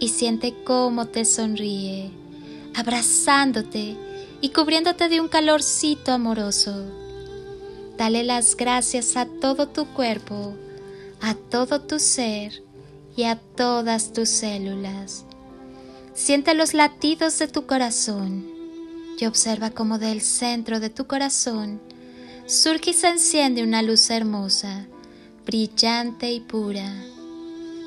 y siente cómo te sonríe, abrazándote y cubriéndote de un calorcito amoroso. Dale las gracias a todo tu cuerpo, a todo tu ser y a todas tus células. Siente los latidos de tu corazón y observa cómo del centro de tu corazón surge y se enciende una luz hermosa, brillante y pura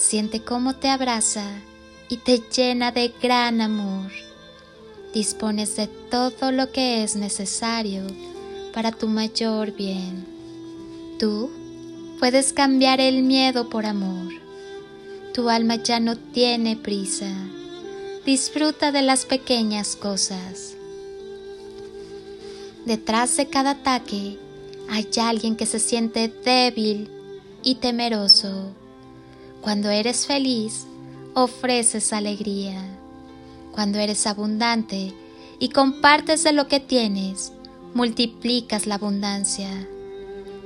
Siente cómo te abraza y te llena de gran amor. Dispones de todo lo que es necesario para tu mayor bien. Tú puedes cambiar el miedo por amor. Tu alma ya no tiene prisa. Disfruta de las pequeñas cosas. Detrás de cada ataque hay alguien que se siente débil y temeroso cuando eres feliz, ofreces alegría. Cuando eres abundante y compartes de lo que tienes, multiplicas la abundancia.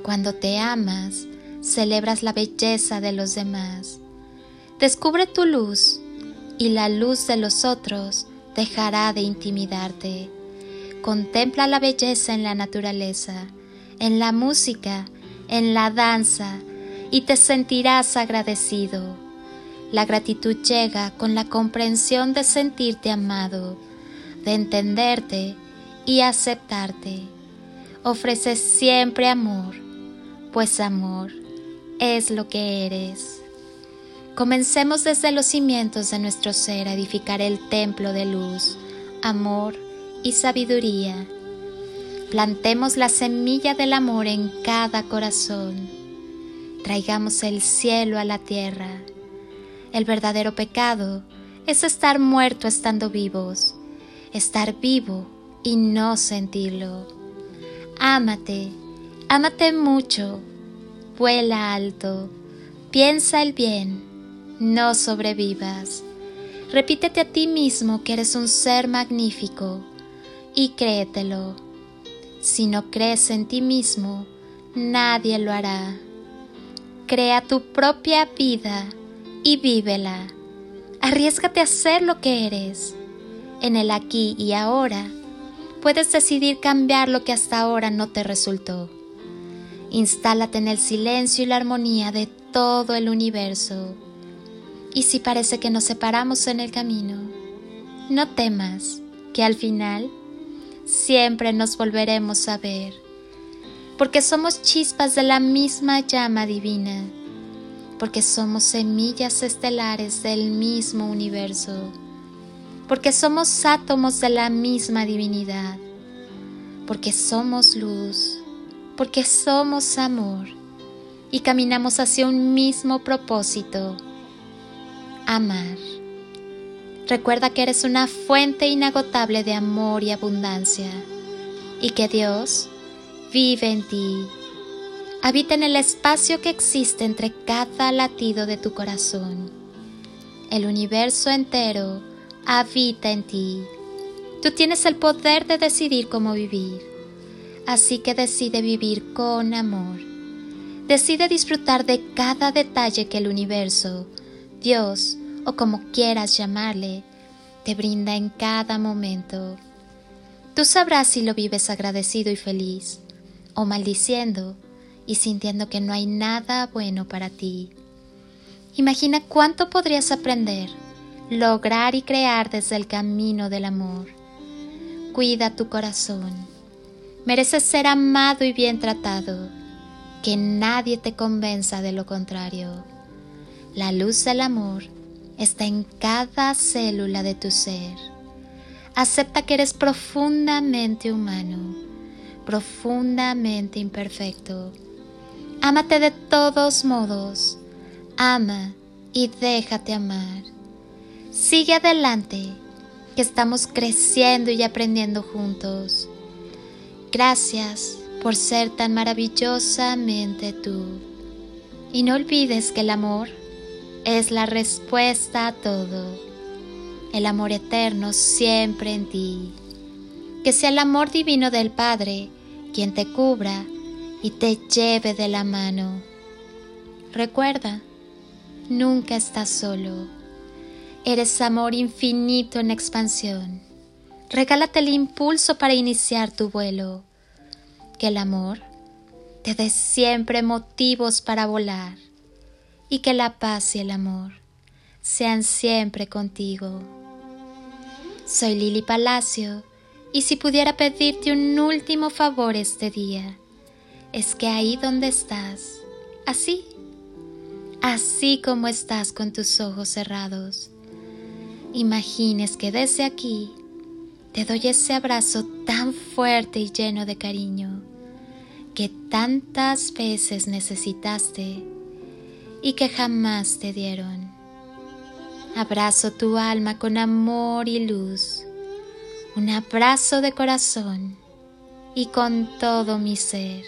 Cuando te amas, celebras la belleza de los demás. Descubre tu luz y la luz de los otros dejará de intimidarte. Contempla la belleza en la naturaleza, en la música, en la danza, y te sentirás agradecido. La gratitud llega con la comprensión de sentirte amado, de entenderte y aceptarte. Ofreces siempre amor, pues amor es lo que eres. Comencemos desde los cimientos de nuestro ser a edificar el templo de luz, amor y sabiduría. Plantemos la semilla del amor en cada corazón traigamos el cielo a la tierra. El verdadero pecado es estar muerto estando vivos, estar vivo y no sentirlo. Ámate, ámate mucho, vuela alto, piensa el bien, no sobrevivas. Repítete a ti mismo que eres un ser magnífico y créetelo. Si no crees en ti mismo, nadie lo hará. Crea tu propia vida y vívela. Arriesgate a ser lo que eres. En el aquí y ahora puedes decidir cambiar lo que hasta ahora no te resultó. Instálate en el silencio y la armonía de todo el universo. Y si parece que nos separamos en el camino, no temas que al final siempre nos volveremos a ver porque somos chispas de la misma llama divina, porque somos semillas estelares del mismo universo, porque somos átomos de la misma divinidad, porque somos luz, porque somos amor y caminamos hacia un mismo propósito, amar. Recuerda que eres una fuente inagotable de amor y abundancia y que Dios vive en ti. Habita en el espacio que existe entre cada latido de tu corazón. El universo entero habita en ti. Tú tienes el poder de decidir cómo vivir. Así que decide vivir con amor. Decide disfrutar de cada detalle que el universo, Dios o como quieras llamarle, te brinda en cada momento. Tú sabrás si lo vives agradecido y feliz, o maldiciendo y sintiendo que no hay nada bueno para ti. Imagina cuánto podrías aprender, lograr y crear desde el camino del amor. Cuida tu corazón. Mereces ser amado y bien tratado. Que nadie te convenza de lo contrario. La luz del amor está en cada célula de tu ser. Acepta que eres profundamente humano, profundamente imperfecto. Ámate de todos modos ama y déjate amar. Sigue adelante, que estamos creciendo y aprendiendo juntos. Gracias por ser tan maravillosamente tú. Y no olvides que el amor es la respuesta a todo. El amor eterno siempre en ti. Que sea el amor divino del Padre quien te cubra y te lleve de la mano. Recuerda, Nunca estás solo. Eres amor infinito en expansión. Regálate el impulso para iniciar tu vuelo. Que el amor te dé siempre motivos para volar y que la paz y el amor sean siempre contigo. Soy Lili Palacio y si pudiera pedirte un último favor este día, es que ahí donde estás, así así como estás con tus ojos cerrados. Imagines que desde aquí te doy ese abrazo tan fuerte y lleno de cariño que tantas veces necesitaste y que jamás te dieron. Abrazo tu alma con amor y luz, un abrazo de corazón y con todo mi ser.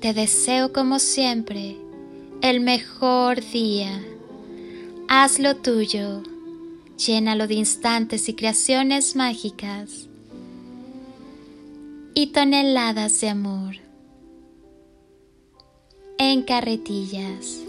Te deseo como siempre el mejor día. Hazlo tuyo, llénalo de instantes y creaciones mágicas y toneladas de amor en carretillas.